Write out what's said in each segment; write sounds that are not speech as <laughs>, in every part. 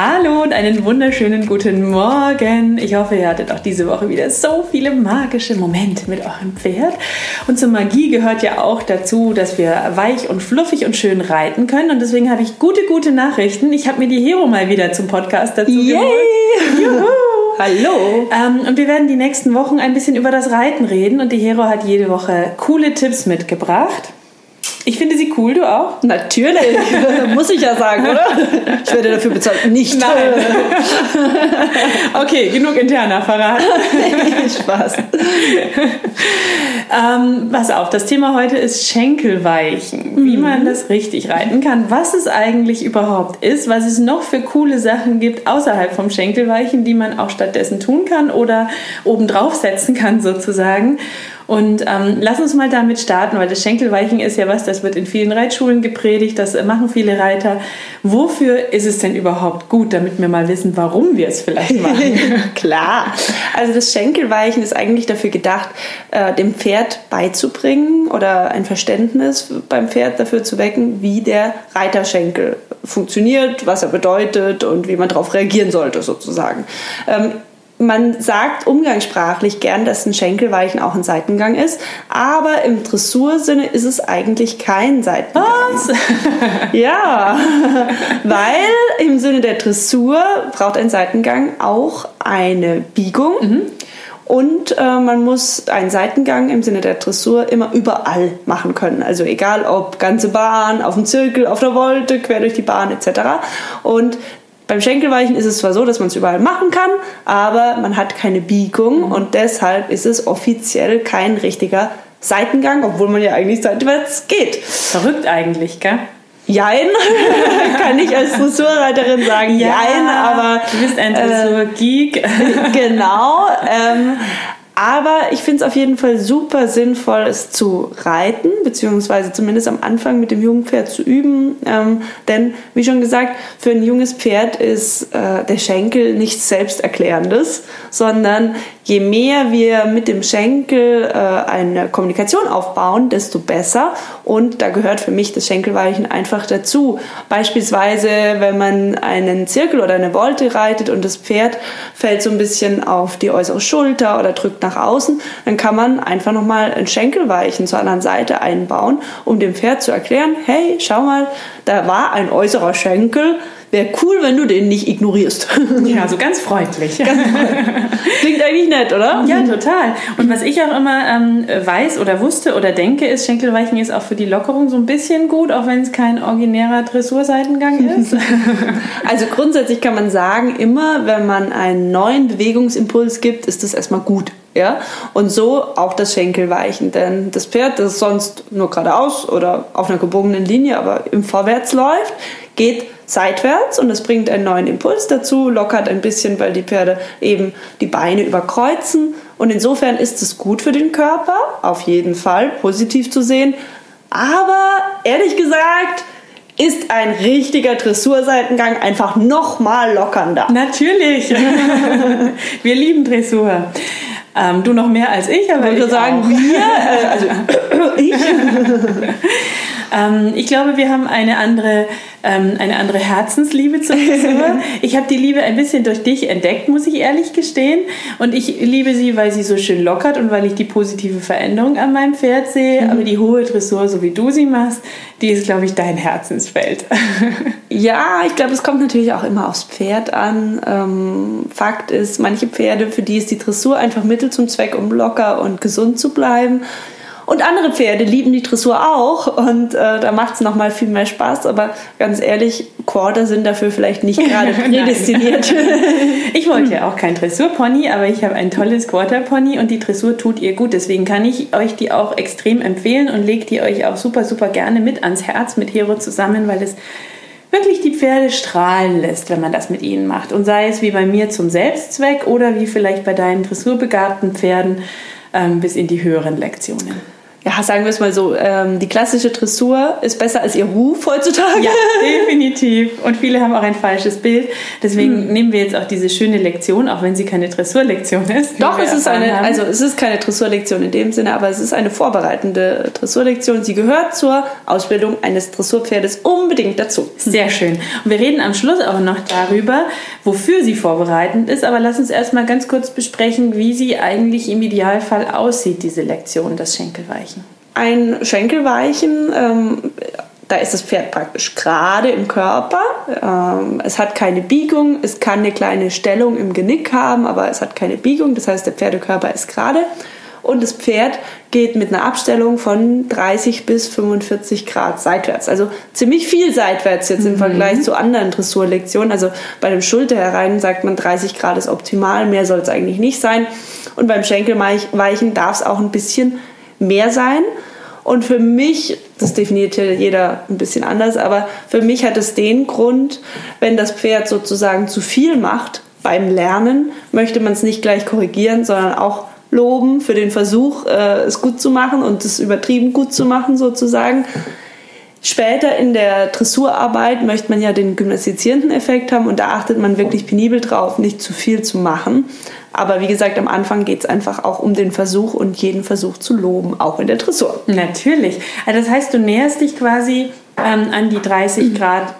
Hallo und einen wunderschönen guten Morgen. Ich hoffe, ihr hattet auch diese Woche wieder so viele magische Momente mit eurem Pferd. Und zur Magie gehört ja auch dazu, dass wir weich und fluffig und schön reiten können. Und deswegen habe ich gute, gute Nachrichten. Ich habe mir die Hero mal wieder zum Podcast dazu Yay! geholt. <laughs> Juhu! Hallo! Ähm, und wir werden die nächsten Wochen ein bisschen über das Reiten reden. Und die Hero hat jede Woche coole Tipps mitgebracht. Ich finde sie cool, du auch? Natürlich, <laughs> muss ich ja sagen, oder? Ich werde dafür bezahlt. Nicht. Nein. <laughs> okay, genug interner verraten. <laughs> Spaß. ähm, pass auf, das Thema heute ist Schenkelweichen. Wie mhm. man das richtig reiten kann, was es eigentlich überhaupt ist, was es noch für coole Sachen gibt außerhalb vom Schenkelweichen, die man auch stattdessen tun kann oder obendrauf setzen kann sozusagen. Und ähm, lass uns mal damit starten, weil das Schenkelweichen ist ja was, das wird in vielen Reitschulen gepredigt, das machen viele Reiter. Wofür ist es denn überhaupt gut, damit wir mal wissen, warum wir es vielleicht <laughs> machen? Klar. Also das Schenkelweichen ist eigentlich dafür gedacht, äh, dem Pferd beizubringen oder ein Verständnis beim Pferd dafür zu wecken, wie der Reiterschenkel funktioniert, was er bedeutet und wie man darauf reagieren sollte sozusagen. Ähm, man sagt umgangssprachlich gern, dass ein Schenkelweichen auch ein Seitengang ist, aber im Dressursinne ist es eigentlich kein Seitengang. Was? <laughs> ja, weil im Sinne der Dressur braucht ein Seitengang auch eine Biegung. Mhm. Und äh, man muss einen Seitengang im Sinne der Dressur immer überall machen können. Also egal ob ganze Bahn, auf dem Zirkel, auf der Wolte, quer durch die Bahn etc. Und beim Schenkelweichen ist es zwar so, dass man es überall machen kann, aber man hat keine Biegung mhm. und deshalb ist es offiziell kein richtiger Seitengang, obwohl man ja eigentlich seitwärts geht. Verrückt eigentlich, gell? Jein, <laughs> kann ich als Dressurreiterin sagen, ja, jein, aber. Du bist ein Dressurgeek. Äh, genau. Ähm, <laughs> aber ich finde es auf jeden Fall super sinnvoll, es zu reiten, beziehungsweise zumindest am Anfang mit dem jungen Pferd zu üben. Ähm, denn, wie schon gesagt, für ein junges Pferd ist äh, der Schenkel nichts Selbsterklärendes, sondern je mehr wir mit dem Schenkel äh, eine Kommunikation aufbauen, desto besser. Und da gehört für mich das Schenkelweichen einfach dazu. Beispielsweise, wenn man einen Zirkel oder eine Volte reitet und das Pferd fällt so ein bisschen auf die äußere Schulter oder drückt nach außen, dann kann man einfach nochmal ein Schenkelweichen zur anderen Seite einbauen, um dem Pferd zu erklären, hey, schau mal, da war ein äußerer Schenkel, Wäre cool, wenn du den nicht ignorierst. Ja, <laughs> so ganz freundlich. Ganz Klingt eigentlich nett, oder? Ja, total. Und was ich auch immer ähm, weiß oder wusste oder denke, ist, Schenkelweichen ist auch für die Lockerung so ein bisschen gut, auch wenn es kein originärer Dressurseitengang ist. <laughs> also grundsätzlich kann man sagen, immer wenn man einen neuen Bewegungsimpuls gibt, ist das erstmal gut. Ja? Und so auch das Schenkelweichen, denn das Pferd, das sonst nur geradeaus oder auf einer gebogenen Linie, aber im Vorwärts läuft, geht seitwärts und es bringt einen neuen Impuls dazu, lockert ein bisschen, weil die Pferde eben die Beine überkreuzen. Und insofern ist es gut für den Körper, auf jeden Fall positiv zu sehen. Aber ehrlich gesagt, ist ein richtiger Dressurseitengang einfach nochmal lockernder. Natürlich. <laughs> Wir lieben Dressur. Ähm, du noch mehr als ich, aber ich würde sagen, auch. wir, <laughs> also ich. <laughs> ähm, ich glaube, wir haben eine andere ähm, eine andere Herzensliebe zur Frisur. <laughs> ich habe die Liebe ein bisschen durch dich entdeckt, muss ich ehrlich gestehen. Und ich liebe sie, weil sie so schön lockert und weil ich die positive Veränderung an meinem Pferd sehe. Mhm. Aber die hohe Dressur, so wie du sie machst, die ist, glaube ich, dein Herzensfeld. <laughs> ja, ich glaube, es kommt natürlich auch immer aufs Pferd an. Ähm, Fakt ist, manche Pferde, für die ist die Dressur einfach Mittel zum Zweck, um locker und gesund zu bleiben. Und andere Pferde lieben die Dressur auch und äh, da macht es nochmal viel mehr Spaß. Aber ganz ehrlich, Quarter sind dafür vielleicht nicht gerade <laughs> prädestiniert. <laughs> ich wollte ja auch kein Dressurpony, aber ich habe ein tolles Quarter-Pony und die Dressur tut ihr gut. Deswegen kann ich euch die auch extrem empfehlen und legt die euch auch super, super gerne mit ans Herz mit Hero zusammen, weil es wirklich die Pferde strahlen lässt, wenn man das mit ihnen macht. Und sei es wie bei mir zum Selbstzweck oder wie vielleicht bei deinen dressurbegabten Pferden ähm, bis in die höheren Lektionen ja, sagen wir es mal so, ähm, die klassische Dressur ist besser als ihr Ruf heutzutage. Ja, <laughs> definitiv. Und viele haben auch ein falsches Bild. Deswegen hm. nehmen wir jetzt auch diese schöne Lektion, auch wenn sie keine Dressurlektion ist. Doch, es ist eine, haben. also es ist keine Dressurlektion in dem Sinne, aber es ist eine vorbereitende Dressurlektion. Sie gehört zur Ausbildung eines Dressurpferdes unbedingt dazu. Sehr schön. Und wir reden am Schluss auch noch darüber, wofür sie vorbereitend ist. Aber lass uns erstmal ganz kurz besprechen, wie sie eigentlich im Idealfall aussieht, diese Lektion, das Schenkelweichen ein Schenkelweichen. Ähm, da ist das Pferd praktisch gerade im Körper. Ähm, es hat keine Biegung. Es kann eine kleine Stellung im Genick haben, aber es hat keine Biegung. Das heißt, der Pferdekörper ist gerade. Und das Pferd geht mit einer Abstellung von 30 bis 45 Grad seitwärts. Also ziemlich viel seitwärts jetzt im mhm. Vergleich zu anderen Dressurlektionen. Also bei dem Schulterherein sagt man 30 Grad ist optimal, mehr soll es eigentlich nicht sein. Und beim Schenkelweichen darf es auch ein bisschen mehr sein. Und für mich, das definiert ja jeder ein bisschen anders, aber für mich hat es den Grund, wenn das Pferd sozusagen zu viel macht beim Lernen, möchte man es nicht gleich korrigieren, sondern auch loben für den Versuch, äh, es gut zu machen und es übertrieben gut zu machen sozusagen. Später in der Dressurarbeit möchte man ja den gymnastizierenden Effekt haben und da achtet man wirklich penibel drauf, nicht zu viel zu machen. Aber wie gesagt, am Anfang geht es einfach auch um den Versuch und jeden Versuch zu loben, auch in der Dressur. Natürlich. Also das heißt, du näherst dich quasi ähm, an die 30 Grad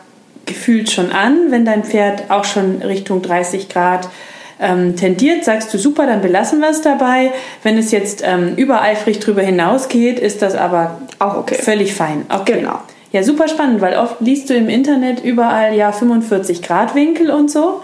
gefühlt schon an. Wenn dein Pferd auch schon Richtung 30 Grad ähm, tendiert, sagst du super, dann belassen wir es dabei. Wenn es jetzt ähm, übereifrig drüber hinausgeht, ist das aber auch okay. völlig fein. Okay. Genau. Ja, super spannend, weil oft liest du im Internet überall ja 45 Grad Winkel und so.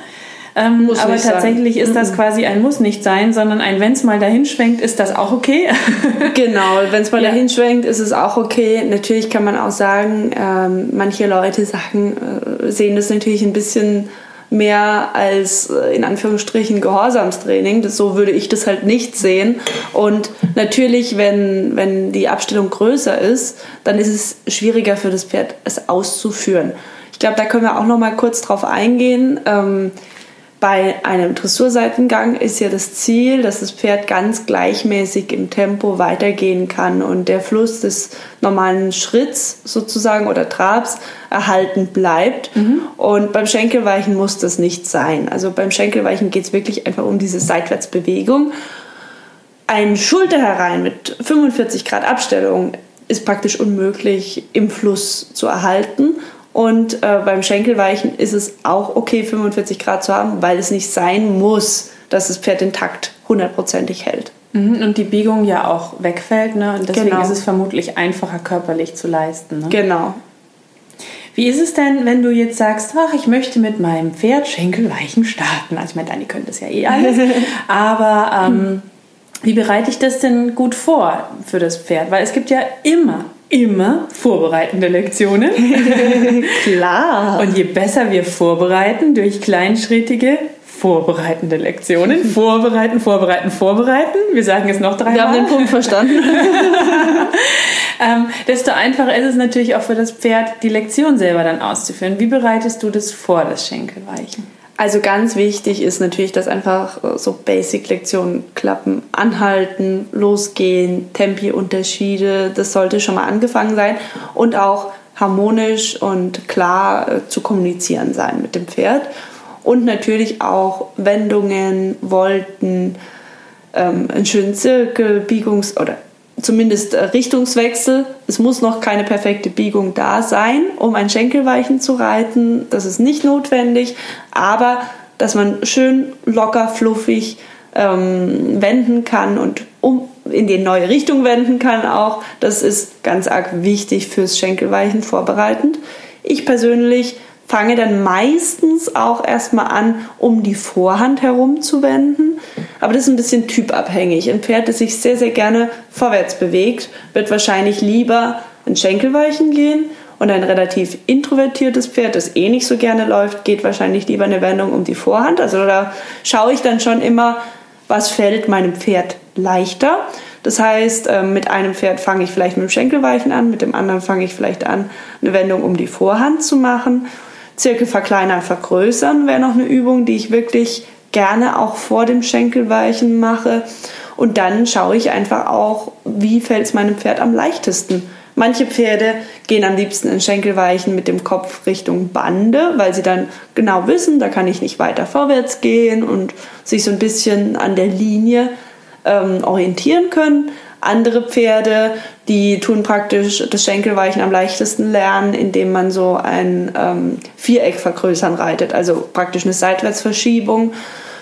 Ähm, aber tatsächlich sein. ist das quasi ein Muss nicht sein, sondern ein Wenn es mal dahin schwenkt, ist das auch okay. <laughs> genau, wenn es mal ja. dahin schwenkt, ist es auch okay. Natürlich kann man auch sagen, ähm, manche Leute sagen, äh, sehen das natürlich ein bisschen mehr als äh, in Anführungsstrichen Gehorsamstraining. Das, so würde ich das halt nicht sehen. Und natürlich, wenn, wenn die Abstellung größer ist, dann ist es schwieriger für das Pferd, es auszuführen. Ich glaube, da können wir auch noch mal kurz drauf eingehen. Ähm, bei einem Dressurseitengang ist ja das Ziel, dass das Pferd ganz gleichmäßig im Tempo weitergehen kann und der Fluss des normalen Schritts sozusagen oder Trabs erhalten bleibt. Mhm. Und beim Schenkelweichen muss das nicht sein. Also beim Schenkelweichen geht es wirklich einfach um diese Seitwärtsbewegung. Ein Schulter herein mit 45 Grad Abstellung ist praktisch unmöglich im Fluss zu erhalten. Und äh, beim Schenkelweichen ist es auch okay, 45 Grad zu haben, weil es nicht sein muss, dass das Pferd den Takt hundertprozentig hält. Mhm, und die Biegung ja auch wegfällt, ne? Und deswegen genau. ist es vermutlich einfacher körperlich zu leisten. Ne? Genau. Wie ist es denn, wenn du jetzt sagst, ach, ich möchte mit meinem Pferd Schenkelweichen starten? Also ich meine, Dani könnte das ja eh alles. <laughs> Aber ähm, wie bereite ich das denn gut vor für das Pferd? Weil es gibt ja immer immer vorbereitende Lektionen. <laughs> Klar. Und je besser wir vorbereiten durch kleinschrittige vorbereitende Lektionen. <laughs> Vorbereiten, vorbereiten, vorbereiten. Wir sagen es noch dreimal. Wir haben den Punkt verstanden. <laughs> ähm, desto einfacher ist es natürlich auch für das Pferd, die Lektion selber dann auszuführen. Wie bereitest du das vor, das Schenkelweichen? Also ganz wichtig ist natürlich, dass einfach äh, so Basic-Lektionen klappen. Anhalten, losgehen, Tempi-Unterschiede, das sollte schon mal angefangen sein. Und auch harmonisch und klar äh, zu kommunizieren sein mit dem Pferd. Und natürlich auch Wendungen, Volten, ähm, einen schönen Zirkel, Biegungs- oder zumindest äh, Richtungswechsel. Es muss noch keine perfekte Biegung da sein, um ein Schenkelweichen zu reiten. Das ist nicht notwendig, aber dass man schön locker, fluffig ähm, wenden kann und um in die neue Richtung wenden kann auch. Das ist ganz arg wichtig fürs Schenkelweichen vorbereitend. Ich persönlich fange dann meistens auch erstmal an, um die Vorhand herum zu wenden. Aber das ist ein bisschen typabhängig. Ein Pferd, das sich sehr, sehr gerne vorwärts bewegt, wird wahrscheinlich lieber ein Schenkelweichen gehen. Und ein relativ introvertiertes Pferd, das eh nicht so gerne läuft, geht wahrscheinlich lieber eine Wendung um die Vorhand. Also da schaue ich dann schon immer, was fällt meinem Pferd leichter. Das heißt, ähm, mit einem Pferd fange ich vielleicht mit dem Schenkelweichen an, mit dem anderen fange ich vielleicht an, eine Wendung um die Vorhand zu machen. Zirkel verkleinern, vergrößern wäre noch eine Übung, die ich wirklich gerne auch vor dem Schenkelweichen mache. Und dann schaue ich einfach auch, wie fällt es meinem Pferd am leichtesten. Manche Pferde gehen am liebsten in Schenkelweichen mit dem Kopf Richtung Bande, weil sie dann genau wissen, da kann ich nicht weiter vorwärts gehen und sich so ein bisschen an der Linie ähm, orientieren können. Andere Pferde, die tun praktisch das Schenkelweichen am leichtesten lernen, indem man so ein ähm, Viereck vergrößern reitet, also praktisch eine Seitwärtsverschiebung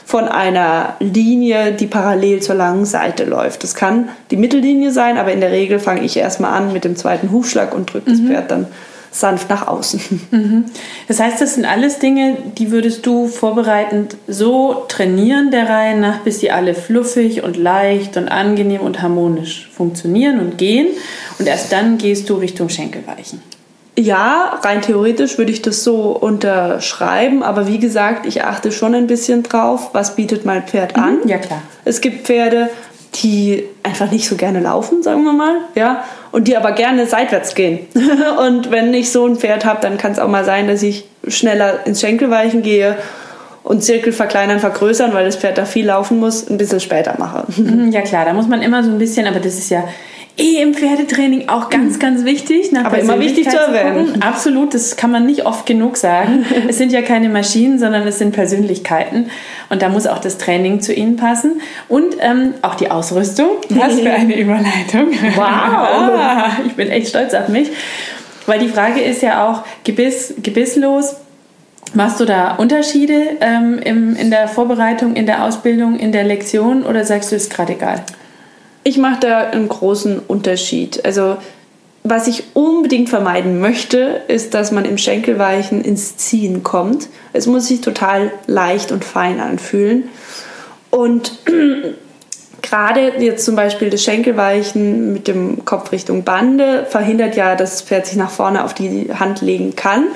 von einer Linie, die parallel zur langen Seite läuft. Das kann die Mittellinie sein, aber in der Regel fange ich erstmal an mit dem zweiten Hufschlag und drücke das mhm. Pferd dann sanft nach außen. <laughs> Mhm. Das heißt, das sind alles Dinge, die würdest du vorbereitend so trainieren der Reihe nach, bis sie alle fluffig und leicht und angenehm und harmonisch funktionieren und gehen. Und erst dann gehst du Richtung Schenkelweichen. Ja, rein theoretisch würde ich das so unterschreiben, aber wie gesagt, ich achte schon ein bisschen drauf, was bietet mein Pferd an. Mhm, ja, klar. Es gibt Pferde, die einfach nicht so gerne laufen, sagen wir mal, ja, und die aber gerne seitwärts gehen. <laughs> und wenn ich so ein Pferd habe, dann kann es auch mal sein, dass ich schneller ins Schenkelweichen gehe und Zirkel verkleinern, vergrößern, weil das Pferd da viel laufen muss, ein bisschen später mache. Mhm, ja klar, da muss man immer so ein bisschen, aber das ist ja eh im Pferdetraining auch ganz, ganz wichtig. Aber immer wichtig zu erwähnen. Absolut, das kann man nicht oft genug sagen. <laughs> es sind ja keine Maschinen, sondern es sind Persönlichkeiten. Und da muss auch das Training zu ihnen passen. Und ähm, auch die Ausrüstung. Was für <laughs> eine Überleitung. Wow. <laughs> ich bin echt stolz auf mich. Weil die Frage ist ja auch, Gebiss, gebisslos, Machst du da Unterschiede ähm, im, in der Vorbereitung, in der Ausbildung, in der Lektion oder sagst du, ist gerade egal? Ich mache da einen großen Unterschied. Also was ich unbedingt vermeiden möchte, ist, dass man im Schenkelweichen ins Ziehen kommt. Es muss sich total leicht und fein anfühlen. Und <clears throat> gerade jetzt zum Beispiel das Schenkelweichen mit dem Kopf Richtung Bande verhindert ja, dass das Pferd sich nach vorne auf die Hand legen kann.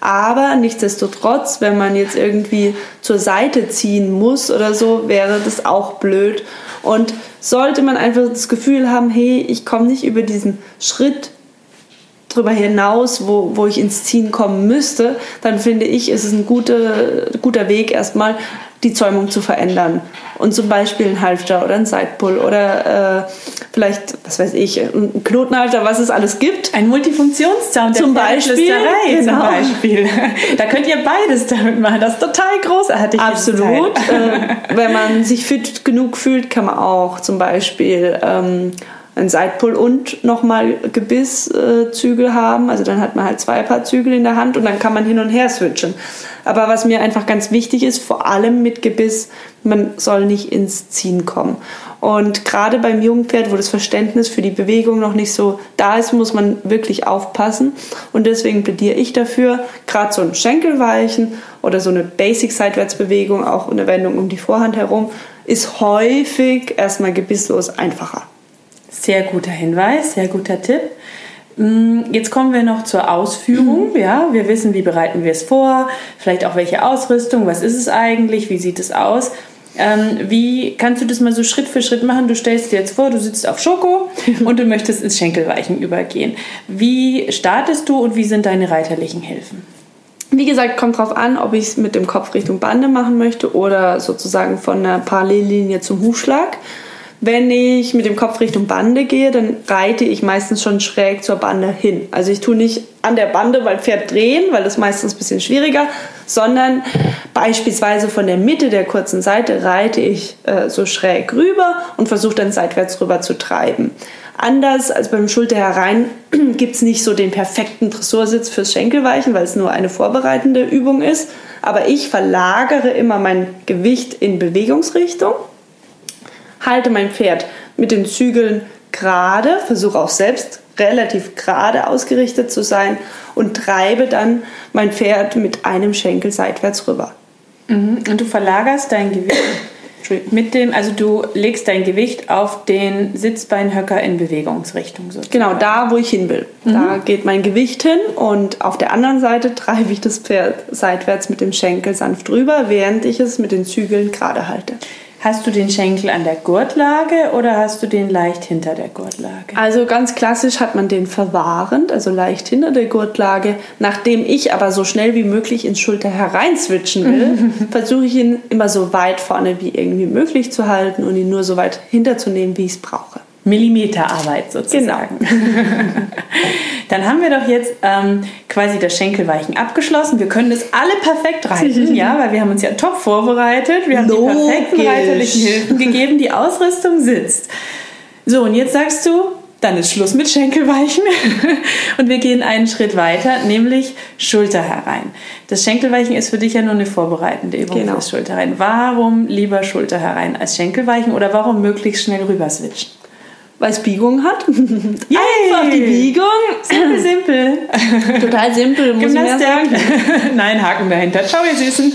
Aber nichtsdestotrotz, wenn man jetzt irgendwie zur Seite ziehen muss oder so, wäre das auch blöd. Und sollte man einfach das Gefühl haben, hey, ich komme nicht über diesen Schritt drüber hinaus, wo, wo ich ins Ziehen kommen müsste, dann finde ich, ist es ein guter, guter Weg, erstmal die Zäumung zu verändern. Und zum Beispiel ein Halfter oder ein Sidepull oder äh, vielleicht, was weiß ich, ein Knotenhalter, was es alles gibt. Ein Multifunktionszaun zum Beispiel. Genau. Zum Beispiel. <laughs> Da könnt ihr beides damit machen. Das ist total großartig. Absolut. äh, <laughs> wenn man sich fit genug fühlt, kann man auch zum Beispiel ähm, ein Sidepull und nochmal Gebisszügel haben. Also dann hat man halt zwei Paar Zügel in der Hand und dann kann man hin und her switchen. Aber was mir einfach ganz wichtig ist, vor allem mit Gebiss, man soll nicht ins Ziehen kommen. Und gerade beim Jungpferd, wo das Verständnis für die Bewegung noch nicht so da ist, muss man wirklich aufpassen. Und deswegen plädiere ich dafür, gerade so ein Schenkelweichen oder so eine Basic-Seitwärtsbewegung, auch eine Wendung um die Vorhand herum, ist häufig erstmal gebisslos einfacher. Sehr guter Hinweis, sehr guter Tipp. Mm, jetzt kommen wir noch zur Ausführung. Mhm. Ja, wir wissen, wie bereiten wir es vor, vielleicht auch welche Ausrüstung, was ist es eigentlich, wie sieht es aus. Ähm, wie kannst du das mal so Schritt für Schritt machen? Du stellst dir jetzt vor, du sitzt auf Schoko <laughs> und du möchtest ins Schenkelweichen übergehen. Wie startest du und wie sind deine reiterlichen Hilfen? Wie gesagt, kommt drauf an, ob ich es mit dem Kopf Richtung Bande machen möchte oder sozusagen von der Parallellinie zum Hufschlag. Wenn ich mit dem Kopf Richtung Bande gehe, dann reite ich meistens schon schräg zur Bande hin. Also ich tue nicht an der Bande, weil Pferd drehen, weil das meistens ein bisschen schwieriger, sondern beispielsweise von der Mitte der kurzen Seite reite ich äh, so schräg rüber und versuche dann seitwärts rüber zu treiben. Anders als beim Schulter herein <clears throat> gibt es nicht so den perfekten Dressursitz fürs Schenkelweichen, weil es nur eine vorbereitende Übung ist. Aber ich verlagere immer mein Gewicht in Bewegungsrichtung halte mein Pferd mit den Zügeln gerade, versuche auch selbst relativ gerade ausgerichtet zu sein und treibe dann mein Pferd mit einem Schenkel seitwärts rüber. Mhm. Und du verlagerst dein Gewicht Mit dem, also du legst dein Gewicht auf den Sitzbeinhöcker in Bewegungsrichtung sozusagen. Genau, da wo ich hin will. Mhm. Da geht mein Gewicht hin und auf der anderen Seite treibe ich das Pferd seitwärts mit dem Schenkel sanft drüber, während ich es mit den Zügeln gerade halte. Hast du den Schenkel an der Gurtlage oder hast du den leicht hinter der Gurtlage? Also ganz klassisch hat man den verwahrend, also leicht hinter der Gurtlage. Nachdem ich aber so schnell wie möglich ins Schulter herein switchen will, <laughs> versuche ich ihn immer so weit vorne wie irgendwie möglich zu halten und ihn nur so weit hinterzunehmen, wie ich es brauche. Millimeterarbeit sozusagen. Genau. <laughs> Dann haben wir doch jetzt ähm, quasi das Schenkelweichen abgeschlossen. Wir können das alle perfekt reiten, <laughs> ja, weil wir haben uns ja top vorbereitet. Wir haben Logisch. die perfekten reiterlichen Hilfen gegeben. Die Ausrüstung sitzt. So, und jetzt sagst du, dann ist Schluss mit Schenkelweichen <laughs> und wir gehen einen Schritt weiter, nämlich Schulter herein. Das Schenkelweichen ist für dich ja nur eine vorbereitende Übung genau. fürs Schulter herein. Warum lieber Schulter herein als Schenkelweichen oder warum möglichst schnell rüber switchen? Weil es Biegung hat. Yay. <laughs> Einfach die Biegung. Simpel, simpel. <laughs> Total simpel, muss Gymnastik. ich sagen. <laughs> Nein, Haken dahinter. Ciao, ihr Süßen.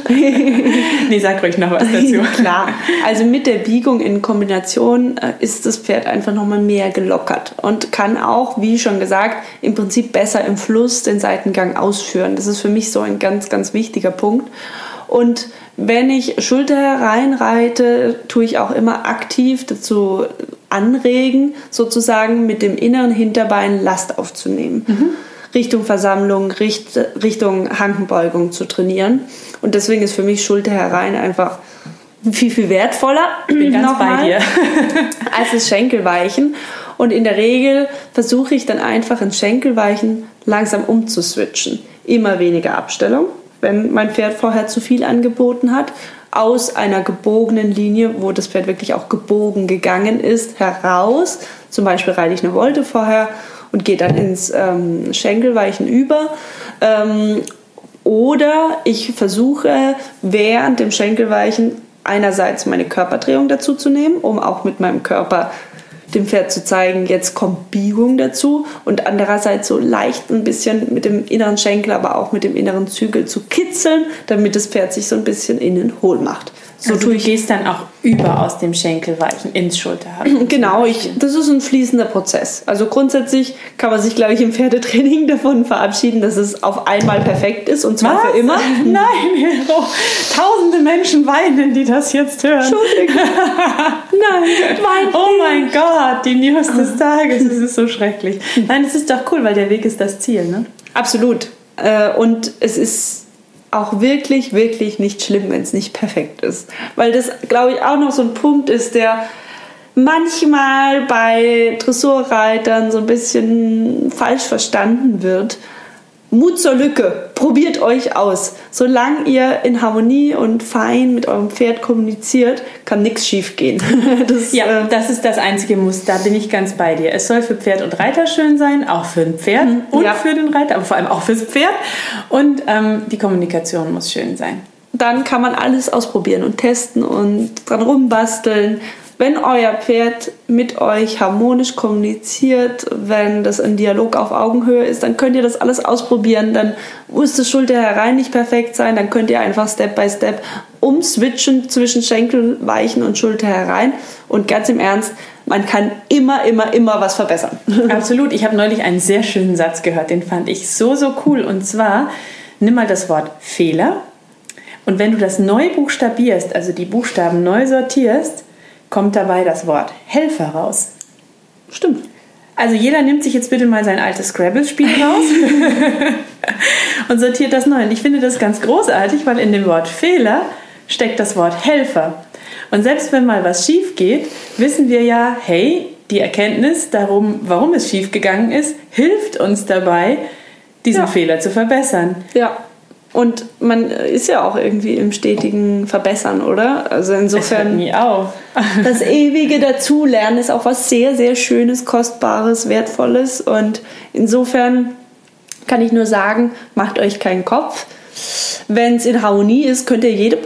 nee, sag ruhig noch was dazu. Klar. Also mit der Biegung in Kombination äh, ist das Pferd einfach nochmal mehr gelockert und kann auch, wie schon gesagt, im Prinzip besser im Fluss den Seitengang ausführen. Das ist für mich so ein ganz, ganz wichtiger Punkt. Und wenn ich Schulter hereinreite, tue ich auch immer aktiv dazu anregen, sozusagen mit dem inneren Hinterbein Last aufzunehmen. Mhm. Richtung Versammlung, Richt, Richtung Hankenbeugung zu trainieren. Und deswegen ist für mich Schulter herein einfach viel, viel wertvoller. Bin ganz bei dir. <laughs> als das Schenkelweichen. Und in der Regel versuche ich dann einfach ins Schenkelweichen langsam umzuswitchen. Immer weniger Abstellung, wenn mein Pferd vorher zu viel angeboten hat aus einer gebogenen Linie, wo das Pferd wirklich auch gebogen gegangen ist, heraus. Zum Beispiel reite ich eine Wolte vorher und gehe dann ins ähm, Schenkelweichen über. Ähm, oder ich versuche während dem Schenkelweichen einerseits meine Körperdrehung dazu zu nehmen, um auch mit meinem Körper dem Pferd zu zeigen, jetzt kommt Biegung dazu und andererseits so leicht ein bisschen mit dem inneren Schenkel, aber auch mit dem inneren Zügel zu kitzeln, damit das Pferd sich so ein bisschen innen hohl macht. So also du gehst dann auch über aus dem Schenkelweichen ins Schulterhaken. <clears throat> Genau, ich, das ist ein fließender Prozess. Also grundsätzlich kann man sich, glaube ich, im Pferdetraining <laughs> davon verabschieden, dass es auf einmal perfekt ist und zwar Was? für immer. <laughs> Nein, <laughs> oh, tausende Menschen weinen, die das jetzt hören. Entschuldigung. Nein, weinen. Oh mein Gott, die News des Tages, das ist so schrecklich. Nein, es ist doch cool, weil der Weg ist das Ziel, ne? Absolut. Äh, und es ist auch wirklich, wirklich nicht schlimm, wenn es nicht perfekt ist. Weil das, glaube ich, auch noch so ein Punkt ist, der manchmal bei Dressurreitern so ein bisschen falsch verstanden wird. Mut zur Lücke. Probiert euch aus. Solange ihr in Harmonie und fein mit eurem Pferd kommuniziert, kann nichts schief gehen. <laughs> Das, ja, äh, das ist das einzige Muss. Da bin ich ganz bei dir. Es soll für Pferd und Reiter schön sein, auch für ein Pferd mhm. und ja. für den Reiter, aber vor allem auch fürs Pferd. Und ähm, die Kommunikation muss schön sein. Dann kann man alles ausprobieren und testen und dran rumbasteln wenn euer Pferd mit euch harmonisch kommuniziert, wenn das ein Dialog auf Augenhöhe ist, dann könnt ihr das alles ausprobieren. Dann muss das Schulter herein nicht perfekt sein, dann könnt ihr einfach Step by Step umswitchen zwischen Schenkelweichen und Schulter herein. Und ganz im Ernst, man kann immer, immer, immer was verbessern. <laughs> Absolut. Ich habe neulich einen sehr schönen Satz gehört, den fand ich so, so cool. Und zwar, nimm mal das Wort Fehler. Und wenn du das neu buchstabierst, also die Buchstaben neu sortierst, kommt dabei das Wort Helfer raus. Stimmt. Also jeder nimmt sich jetzt bitte mal sein altes Scrabble-Spiel <laughs> raus <laughs> und sortiert das neu. Und ich finde das ganz großartig, weil in dem Wort Fehler steckt das Wort Helfer. Und selbst wenn mal was schief geht, wissen wir ja, hey, die Erkenntnis darum, warum es schief gegangen ist, hilft uns dabei, diesen ja. Fehler zu verbessern. Ja. Und man ist ja auch irgendwie im stetigen Verbessern, oder? Also insofern. hört nie auf. <laughs> das ewige Dazulernen ist auch was sehr, sehr Schönes, Kostbares, Wertvolles. Und insofern kann ich nur sagen, macht euch keinen Kopf. Wenn es in Harmonie ist, könnt ihr jede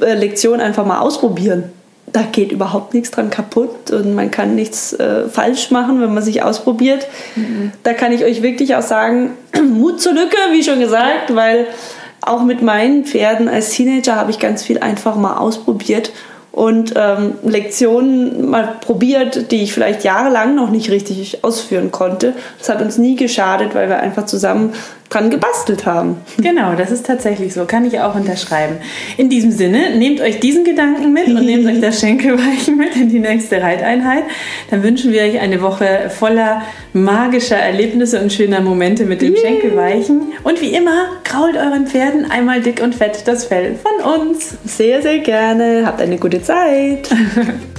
äh, Lektion einfach mal ausprobieren. Da geht überhaupt nichts dran kaputt und man kann nichts äh, falsch machen, wenn man sich ausprobiert. Mhm. Da kann ich euch wirklich auch sagen, <clears throat> Mut zur Lücke, wie schon gesagt, weil auch mit meinen Pferden als Teenager habe ich ganz viel einfach mal ausprobiert und ähm, Lektionen mal probiert, die ich vielleicht jahrelang noch nicht richtig ausführen konnte. Das hat uns nie geschadet, weil wir einfach zusammen dran gebastelt haben. Genau, das ist tatsächlich so. Kann ich auch unterschreiben. In diesem Sinne, nehmt euch diesen Gedanken mit und nehmt euch das <laughs> Schenkelweichen mit in die nächste Reiteinheit. Dann wünschen wir euch eine Woche voller magischer Erlebnisse und schöner Momente mit dem Schenkelweichen. Und wie immer, krault euren Pferden einmal dick und fett das Fell von uns. Sehr, sehr gerne. Habt eine gute Zeit. <laughs>